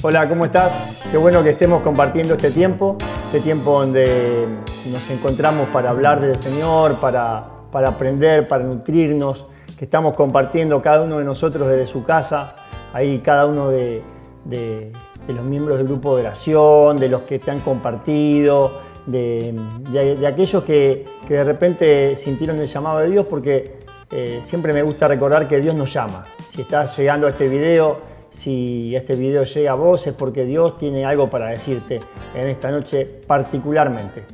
Hola, ¿cómo estás? Qué bueno que estemos compartiendo este tiempo, este tiempo donde nos encontramos para hablar del Señor, para, para aprender, para nutrirnos, que estamos compartiendo cada uno de nosotros desde su casa, ahí cada uno de, de, los miembros del grupo de oración, de los que te han compartido, de, de aquellos que, que, de repente sintieron el llamado de Dios, porque eh, siempre me gusta recordar que Dios nos llama. Si estás llegando a este video, si este video llega a vos, es porque Dios tiene algo para decirte en esta noche particularmente.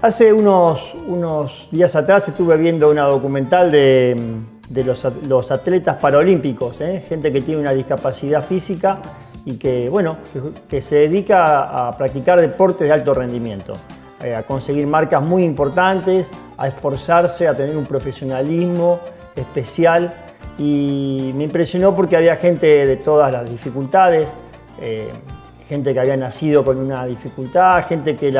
Hace unos, unos días atrás estuve viendo una documental de, de los, atletas paralímpicos, ¿eh? gente que tiene una discapacidad física y que, bueno, que, que se dedica a practicar deportes de alto rendimiento, eh, a conseguir marcas muy importantes, a esforzarse, a tener un profesionalismo especial y me impresionó porque había gente de todas las dificultades, eh, gente que había nacido con una dificultad, gente que,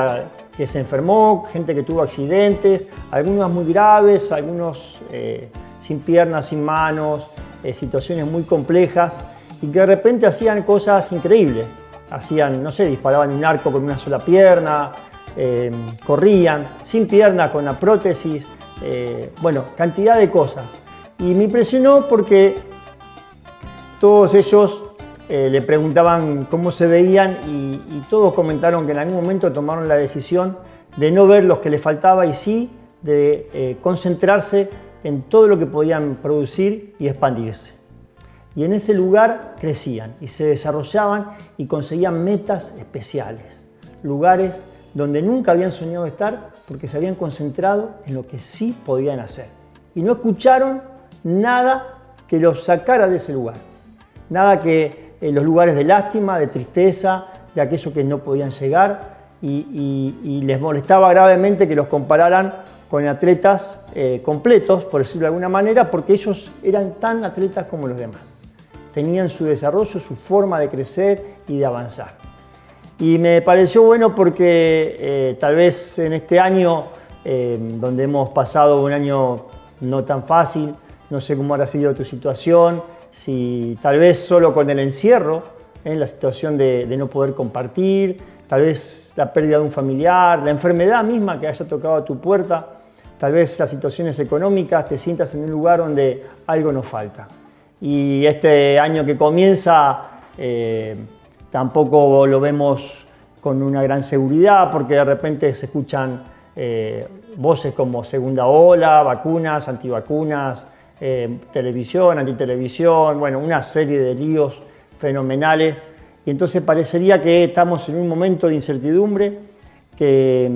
se enfermó, gente que tuvo accidentes, algunos muy graves, algunos eh, sin piernas, sin manos, eh, situaciones muy complejas y que de repente hacían cosas increíbles. Hacían, no sé, disparaban un arco con una sola pierna, eh, corrían sin pierna, con la prótesis, bueno, cantidad de cosas. Y me impresionó porque todos ellos eh, le preguntaban cómo se veían y, todos comentaron que en algún momento tomaron la decisión de no ver lo que les faltaba y sí de eh, concentrarse en todo lo que podían producir y expandirse. Y en ese lugar crecían y se desarrollaban y conseguían metas especiales, lugares donde nunca habían soñado estar porque se habían concentrado en lo que sí podían hacer. Y no escucharon nada que los sacara de ese lugar. Nada que en los lugares de lástima, de tristeza, de aquello que no podían llegar y les molestaba gravemente que los compararan con atletas eh, completos, por decirlo de alguna manera, porque ellos eran tan atletas como los demás. Tenían su desarrollo, su forma de crecer y de avanzar. Y me pareció bueno porque eh, tal vez en este año, eh, donde hemos pasado un año no tan fácil, no sé cómo habrá sido tu situación, si tal vez solo con el encierro, en eh, la situación de, no poder compartir, tal vez la pérdida de un familiar, la enfermedad misma que haya tocado a tu puerta, tal vez las situaciones económicas, te sientas en un lugar donde algo nos falta. Y este año que comienza, eh, tampoco lo vemos con una gran seguridad porque de repente se escuchan eh, voces como segunda ola, vacunas, antivacunas, eh, televisión, antitelevisión, bueno, una serie de líos fenomenales. Y entonces parecería que estamos en un momento de incertidumbre que,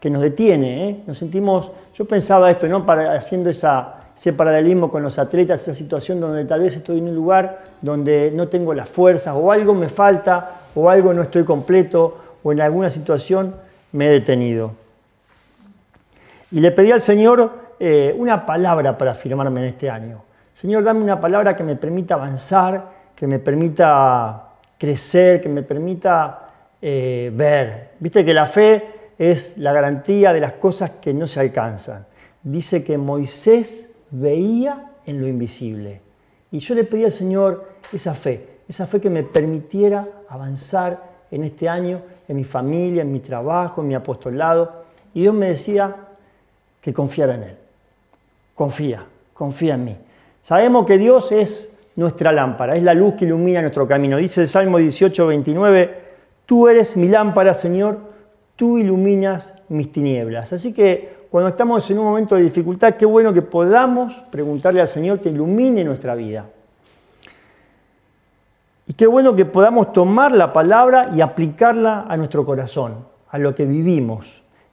que nos detiene. ¿eh? Nos sentimos, yo pensaba esto, ¿no? Para, haciendo esa, ese paralelismo con los atletas, esa situación donde tal vez estoy en un lugar donde no tengo las fuerzas o algo me falta o algo no estoy completo o en alguna situación me he detenido. Y le pedí al Señor eh, una palabra para afirmarme en este año. Señor, dame una palabra que me permita avanzar, que me permita crecer, que me permita eh, ver. Viste que la fe es la garantía de las cosas que no se alcanzan. Dice que Moisés veía en lo invisible. Y yo le pedí al Señor esa fe, esa fe que me permitiera avanzar en este año, en mi familia, en mi trabajo, en mi apostolado. Y Dios me decía que confiara en Él. Confía, confía en mí. Sabemos que Dios es nuestra lámpara, es la luz que ilumina nuestro camino. Dice el Salmo 18, 29, tú eres mi lámpara, Señor, tú iluminas mis tinieblas. Así que cuando estamos en un momento de dificultad, qué bueno que podamos preguntarle al Señor que ilumine nuestra vida. Y qué bueno que podamos tomar la palabra y aplicarla a nuestro corazón, a lo que vivimos.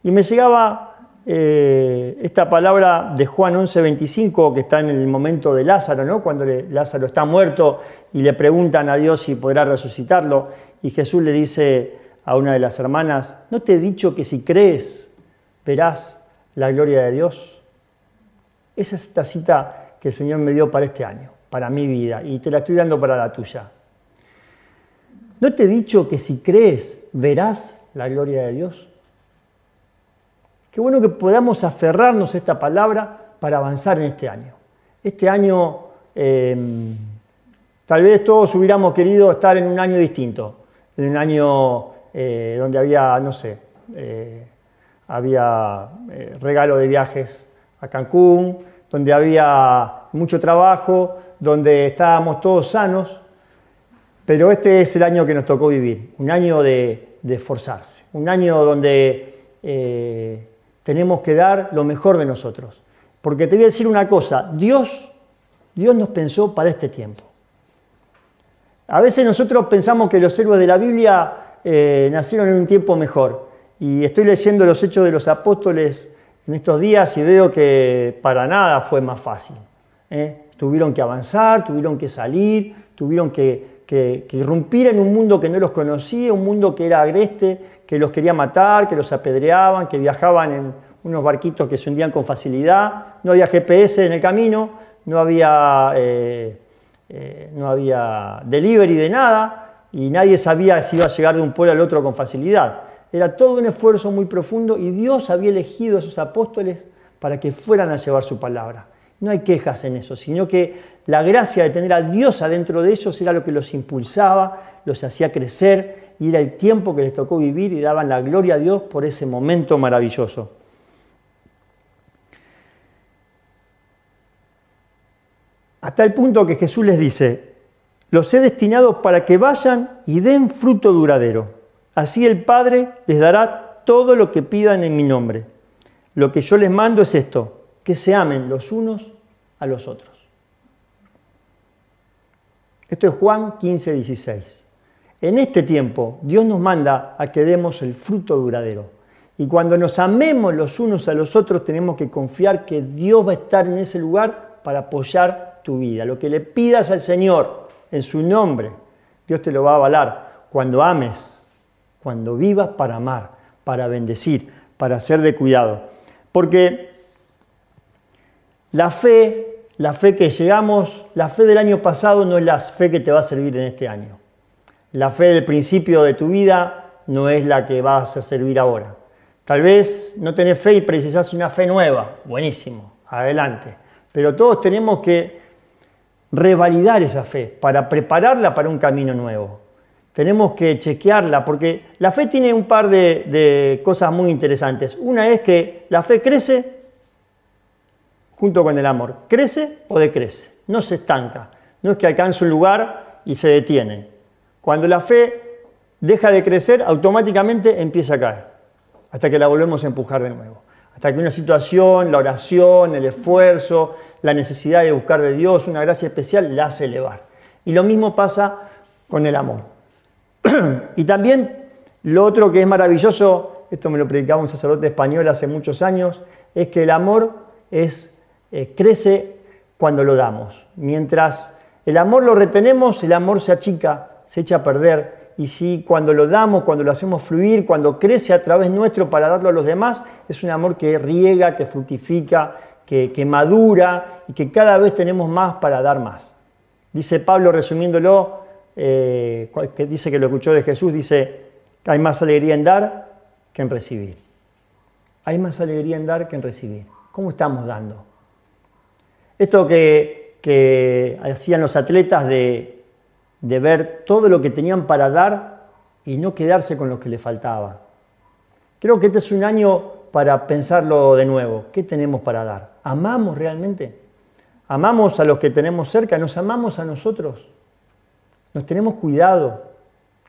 Y me llegaba eh, esta palabra de Juan 11:25, que está en el momento de Lázaro, ¿no? cuando Lázaro está muerto y le preguntan a Dios si podrá resucitarlo. Y Jesús le dice a una de las hermanas, ¿no te he dicho que si crees verás la gloria de Dios? Esa es esta cita que el Señor me dio para este año, para mi vida, y te la estoy dando para la tuya. ¿No te he dicho que si crees verás la gloria de Dios? Qué bueno que podamos aferrarnos a esta palabra para avanzar en este año. Este año eh, Tal vez todos hubiéramos querido estar en un año distinto, en un año eh, donde había, no sé, eh, había eh, regalo de viajes a Cancún, donde había mucho trabajo, donde estábamos todos sanos, pero este es el año que nos tocó vivir, un año de, esforzarse, un año donde tenemos que dar lo mejor de nosotros. Porque te voy a decir una cosa, Dios, Dios nos pensó para este tiempo. A veces nosotros pensamos que los héroes de la Biblia eh, nacieron en un tiempo mejor. Y estoy leyendo los hechos de los apóstoles en estos días y veo que para nada fue más fácil. ¿eh? Tuvieron que avanzar, tuvieron que salir, tuvieron que, irrumpir en un mundo que no los conocía, un mundo que era agreste, que los quería matar, que los apedreaban, que viajaban en unos barquitos que se hundían con facilidad, no había GPS en el camino, no había eh, eh, no había delivery de nada y nadie sabía si iba a llegar de un pueblo al otro con facilidad. Era todo un esfuerzo muy profundo y Dios había elegido a esos apóstoles para que fueran a llevar su palabra. No hay quejas en eso, sino que la gracia de tener a Dios adentro de ellos era lo que los impulsaba, los hacía crecer y era el tiempo que les tocó vivir y daban la gloria a Dios por ese momento maravilloso. hasta el punto que Jesús les dice, los he destinado para que vayan y den fruto duradero. Así el Padre les dará todo lo que pidan en mi nombre. Lo que yo les mando es esto, que se amen los unos a los otros. Esto es Juan 15, 16. En este tiempo Dios nos manda a que demos el fruto duradero. Y cuando nos amemos los unos a los otros tenemos que confiar que Dios va a estar en ese lugar para apoyar tu vida. Lo que le pidas al Señor en su nombre, Dios te lo va a avalar cuando ames, cuando vivas para amar, para bendecir, para ser de cuidado. Porque la fe, la fe que llegamos, la fe del año pasado no es la fe que te va a servir en este año. La fe del principio de tu vida no es la que vas a servir ahora. Tal vez no tenés fe y precisas una fe nueva. Buenísimo, adelante. Pero todos tenemos que revalidar esa fe, para prepararla para un camino nuevo. Tenemos que chequearla porque la fe tiene un par de, cosas muy interesantes. Una es que la fe crece junto con el amor. Crece o decrece, no se estanca. No es que alcanza un lugar y se detiene. Cuando la fe deja de crecer, automáticamente empieza a caer, hasta que la volvemos a empujar de nuevo. Hasta que una situación, la oración, el esfuerzo, la necesidad de buscar de Dios, una gracia especial, la hace elevar. Y lo mismo pasa con el amor. y también lo otro que es maravilloso, esto me lo predicaba un sacerdote español hace muchos años, es que el amor es, eh, crece cuando lo damos. Mientras el amor lo retenemos, el amor se achica, se echa a perder y si cuando lo damos, cuando lo hacemos fluir, cuando crece a través nuestro para darlo a los demás, es un amor que riega, que fructifica, que, madura y que cada vez tenemos más para dar más. Dice Pablo, resumiéndolo, eh, que dice que lo escuchó de Jesús, dice, hay más alegría en dar que en recibir. Hay más alegría en dar que en recibir. ¿Cómo estamos dando? Esto que, que hacían los atletas de de ver todo lo que tenían para dar y no quedarse con lo que les faltaba. Creo que este es un año para pensarlo de nuevo. ¿Qué tenemos para dar? ¿Amamos realmente? ¿Amamos a los que tenemos cerca? ¿Nos amamos a nosotros? ¿Nos tenemos cuidado?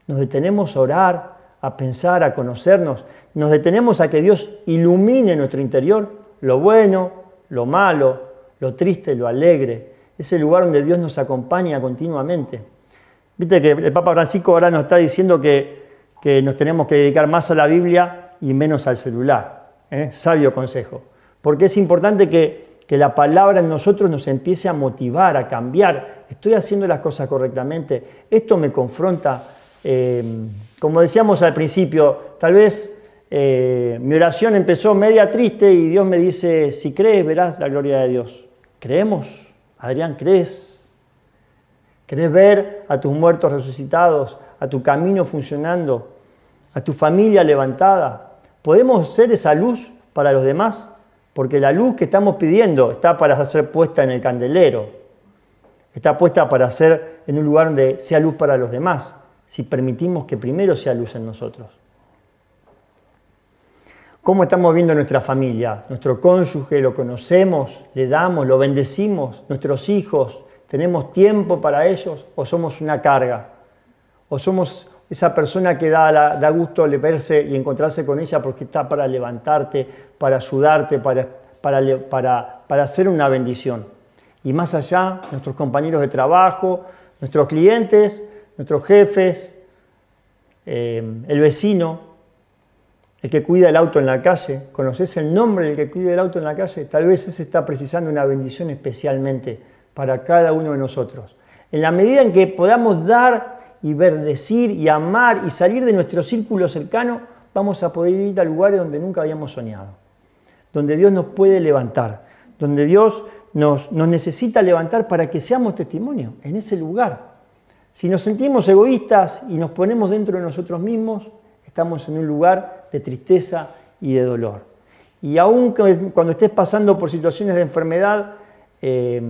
¿Nos detenemos a orar, a pensar, a conocernos? ¿Nos detenemos a que Dios ilumine nuestro interior? Lo bueno, lo malo, lo triste, lo alegre. Es el lugar donde Dios nos acompaña continuamente. Viste que el Papa Francisco ahora nos está diciendo que, nos tenemos que dedicar más a la Biblia y menos al celular. ¿eh? Sabio consejo. Porque es importante que, la palabra en nosotros nos empiece a motivar, a cambiar. Estoy haciendo las cosas correctamente. Esto me confronta. Eh, como decíamos al principio, tal vez eh, mi oración empezó media triste y Dios me dice, si crees, verás la gloria de Dios. ¿Creemos? Adrián, ¿crees? ¿Querés ver a tus muertos resucitados, a tu camino funcionando, a tu familia levantada? ¿Podemos ser esa luz para los demás? Porque la luz que estamos pidiendo está para ser puesta en el candelero. está puesta para ser en un lugar donde sea luz para los demás, si permitimos que primero sea luz en nosotros. ¿Cómo estamos viendo nuestra familia? Nuestro cónyuge, lo conocemos, le damos, lo bendecimos, nuestros hijos, tenemos tiempo para ellos o somos una carga? ¿O somos esa persona que da, da gusto verse y encontrarse con ella porque está para levantarte, para ayudarte, para, para, para, hacer una bendición? Y más allá, nuestros compañeros de trabajo, nuestros clientes, nuestros jefes, eh, el vecino, el que cuida el auto en la calle, ¿conoces el nombre del que cuida el auto en la calle? Tal vez ese está precisando una bendición especialmente para cada uno de nosotros. En la medida en que podamos dar y bendecir y amar y salir de nuestro círculo cercano, vamos a poder ir a lugares donde nunca habíamos soñado, donde Dios nos puede levantar, donde Dios nos, nos necesita levantar para que seamos testimonio en ese lugar. Si nos sentimos egoístas y nos ponemos dentro de nosotros mismos, estamos en un lugar de tristeza y de dolor. Y aún cuando estés pasando por situaciones de enfermedad eh,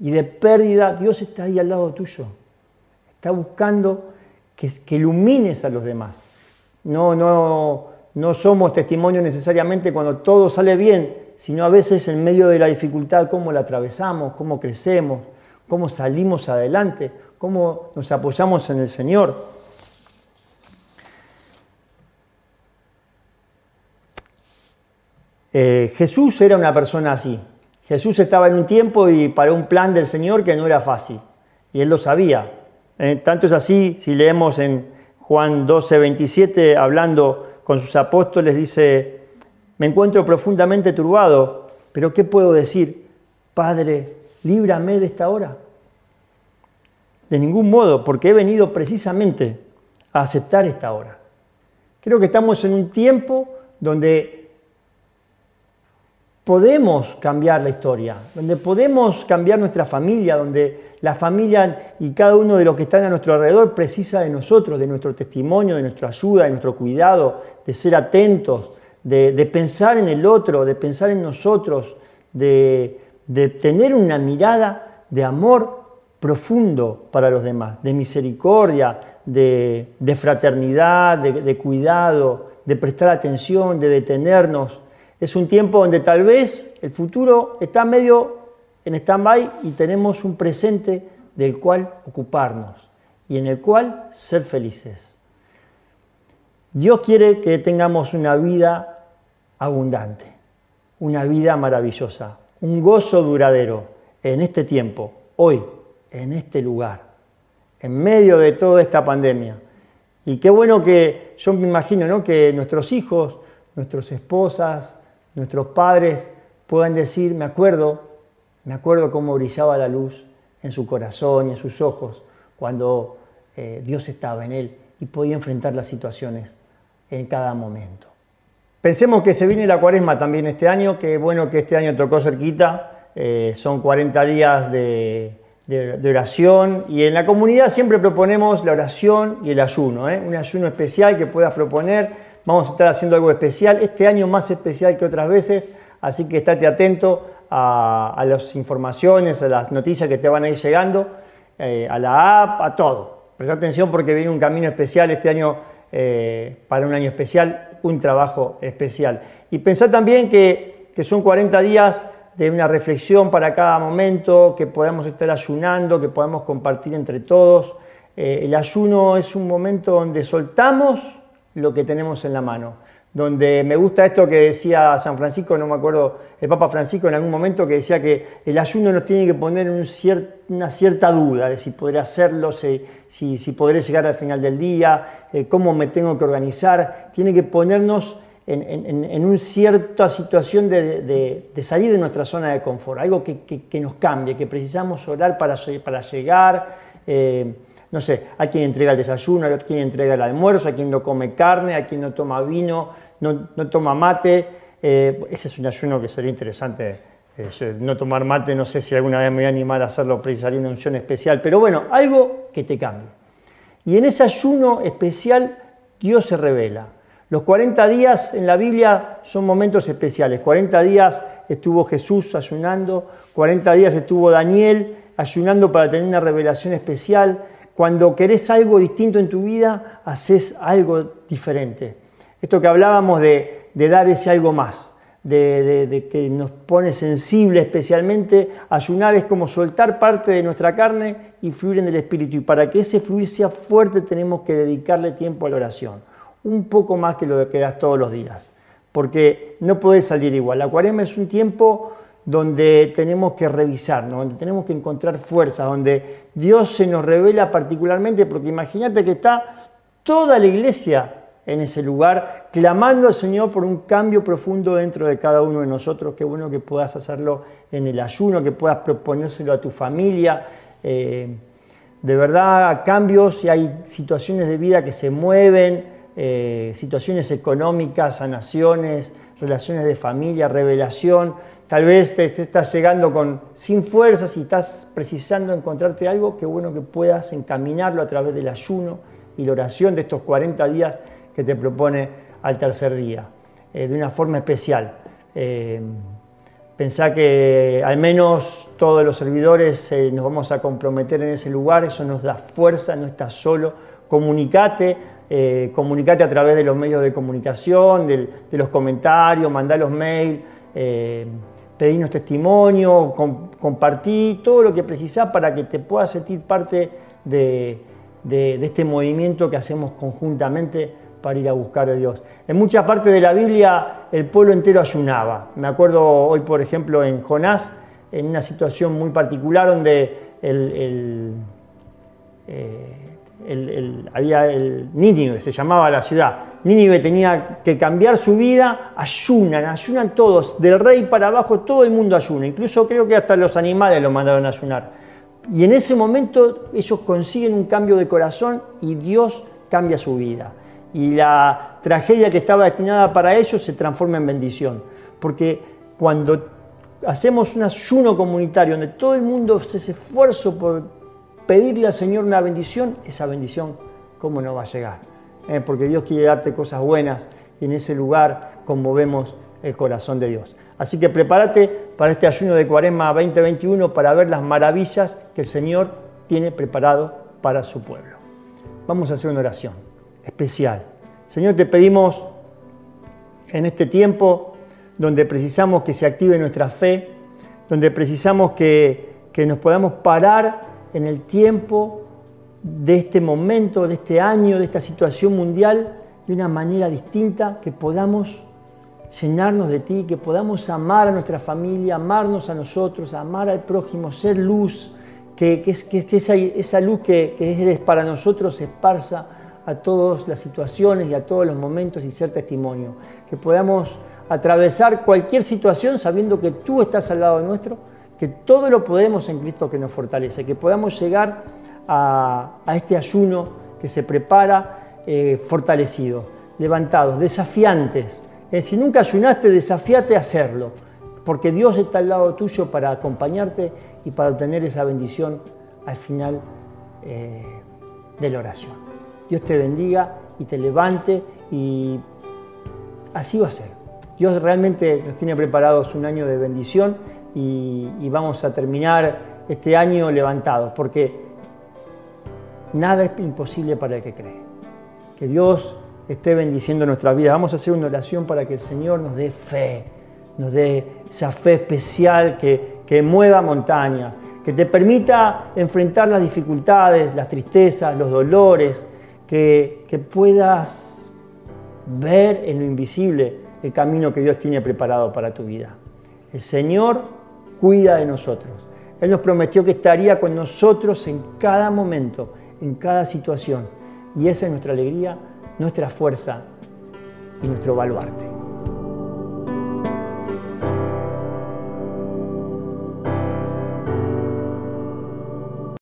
y de pérdida, Dios está ahí al lado tuyo. Está buscando que, que ilumines a los demás. No, no, no somos testimonio necesariamente cuando todo sale bien, sino a veces en medio de la dificultad, cómo la atravesamos, cómo crecemos, cómo salimos adelante, cómo nos apoyamos en el Señor. Eh, Jesús era una persona así. Jesús estaba en un tiempo y para un plan del Señor que no era fácil. Y él lo sabía. Eh, tanto es así, si leemos en Juan 12, 27, hablando con sus apóstoles, dice, me encuentro profundamente turbado, pero ¿qué puedo decir? Padre, líbrame de esta hora. De ningún modo, porque he venido precisamente a aceptar esta hora. Creo que estamos en un tiempo donde podemos cambiar la historia, donde podemos cambiar nuestra familia, donde la familia y cada uno de los que están a nuestro alrededor precisa de nosotros, de nuestro testimonio, de nuestra ayuda, de nuestro cuidado, de ser atentos, de, pensar en el otro, de pensar en nosotros, de, tener una mirada de amor profundo para los demás, de misericordia, de, fraternidad, de cuidado, de prestar atención, de detenernos es un tiempo donde tal vez el futuro está medio en stand-by y tenemos un presente del cual ocuparnos y en el cual ser felices. Dios quiere que tengamos una vida abundante, una vida maravillosa, un gozo duradero en este tiempo, hoy, en este lugar, en medio de toda esta pandemia. Y qué bueno que yo me imagino ¿no? que nuestros hijos, nuestras esposas, nuestros padres puedan decir, me acuerdo, me acuerdo cómo brillaba la luz en su corazón y en sus ojos cuando eh, Dios estaba en él y podía enfrentar las situaciones en cada momento. Pensemos que se viene la cuaresma también este año, que bueno que este año tocó cerquita, eh, son 40 días de, oración y en la comunidad siempre proponemos la oración y el ayuno, ¿eh? un ayuno especial que puedas proponer Vamos a estar haciendo algo especial, este año más especial que otras veces, así que estate atento a, las informaciones, a las noticias que te van a ir llegando, eh, a la app, a todo. Presta atención porque viene un camino especial este año eh, para un año especial, un trabajo especial. Y pensá también que, que son 40 días de una reflexión para cada momento, que podamos estar ayunando, que podamos compartir entre todos. Eh, el ayuno es un momento donde soltamos lo que tenemos en la mano. Donde me gusta esto que decía San Francisco, no me acuerdo, el Papa Francisco en algún momento que decía que el ayuno nos tiene que poner en una cierta duda de si podré hacerlo, si, si, podré llegar al final del día, eh, cómo me tengo que organizar. Tiene que ponernos en, una cierta situación de, salir de nuestra zona de confort, algo que, nos cambie, que precisamos orar para, para llegar. Eh, no sé, a quien entrega el desayuno, a quien entrega el almuerzo, a quien no come carne, a quien no toma vino, no, toma mate. Eh, ese es un ayuno que sería interesante. Eh, no tomar mate, no sé si alguna vez me voy a animar a hacerlo, precisaría una unción especial, pero bueno, algo que te cambie. Y en ese ayuno especial Dios se revela. Los 40 días en la Biblia son momentos especiales. 40 días estuvo Jesús ayunando, 40 días estuvo Daniel ayunando para tener una revelación especial. Cuando querés algo distinto en tu vida, haces algo diferente. Esto que hablábamos de, dar ese algo más, de, que nos pone sensible especialmente, ayunar es como soltar parte de nuestra carne y fluir en el Espíritu. Y para que ese fluir sea fuerte tenemos que dedicarle tiempo a la oración, un poco más que lo que das todos los días, porque no puede salir igual. La cuaresma es un tiempo donde tenemos que revisarnos, donde tenemos que encontrar fuerzas, donde Dios se nos revela particularmente, porque imagínate que está toda la iglesia en ese lugar, clamando al Señor por un cambio profundo dentro de cada uno de nosotros. Qué bueno que puedas hacerlo en el ayuno, que puedas proponérselo a tu familia. Eh, de verdad, cambios y hay situaciones de vida que se mueven, eh, situaciones económicas, sanaciones, relaciones de familia, revelación. Tal vez te, estás llegando con, sin fuerzas y estás precisando encontrarte algo, qué bueno que puedas encaminarlo a través del ayuno y la oración de estos 40 días que te propone al tercer día, eh, de una forma especial. Eh, pensá que al menos todos los servidores eh, nos vamos a comprometer en ese lugar, eso nos da fuerza, no estás solo. Comunicate, eh, comunicate a través de los medios de comunicación, de los comentarios, mandá los mails, eh, pedínos testimonio, compartí todo lo que precisás para que te puedas sentir parte de, de este movimiento que hacemos conjuntamente para ir a buscar a Dios. En muchas partes de la Biblia el pueblo entero ayunaba. Me acuerdo hoy, por ejemplo, en Jonás, en una situación muy particular donde el, eh, había el Nínive, se llamaba la ciudad. Nínive tenía que cambiar su vida, ayunan, ayunan todos, del rey para abajo todo el mundo ayuna, incluso creo que hasta los animales lo mandaron a ayunar. Y en ese momento ellos consiguen un cambio de corazón y Dios cambia su vida y la tragedia que estaba destinada para ellos se transforma en bendición. Porque cuando hacemos un ayuno comunitario donde todo el mundo hace ese esfuerzo por pedirle al Señor una bendición, esa bendición, ¿cómo no va a llegar? Eh, porque Dios quiere darte cosas buenas y en ese lugar conmovemos el corazón de Dios. Así que prepárate para este ayuno de Cuaresma 2021 para ver las maravillas que el Señor tiene preparado para su pueblo. Vamos a hacer una oración especial. Señor, te pedimos en este tiempo donde precisamos que se active nuestra fe, donde precisamos que, nos podamos parar en el tiempo de este momento, de este año, de esta situación mundial, de una manera distinta, que podamos llenarnos de ti, que podamos amar a nuestra familia, amarnos a nosotros, amar al prójimo, ser luz, que, esa, esa, luz que, eres para nosotros esparza a todas las situaciones y a todos los momentos y ser testimonio. Que podamos atravesar cualquier situación sabiendo que tú estás al lado nuestro, que todo lo podemos en Cristo que nos fortalece, que podamos llegar a, este ayuno que se prepara eh, fortalecido, levantados, desafiantes. Si nunca ayunaste, desafiate a hacerlo, porque Dios está al lado tuyo para acompañarte y para obtener esa bendición al final eh, de la oración. Dios te bendiga y te levante y así va a ser. Dios realmente nos tiene preparados un año de bendición y, vamos a terminar este año levantados porque nada es imposible para el que cree. Que Dios esté bendiciendo nuestra vida. Vamos a hacer una oración para que el Señor nos dé fe, nos dé esa fe especial que, que mueva montañas, que te permita enfrentar las dificultades, las tristezas, los dolores, que, puedas ver en lo invisible el camino que Dios tiene preparado para tu vida. El Señor cuida de nosotros. Él nos prometió que estaría con nosotros en cada momento, en cada situación. Y esa es nuestra alegría, nuestra fuerza y nuestro baluarte.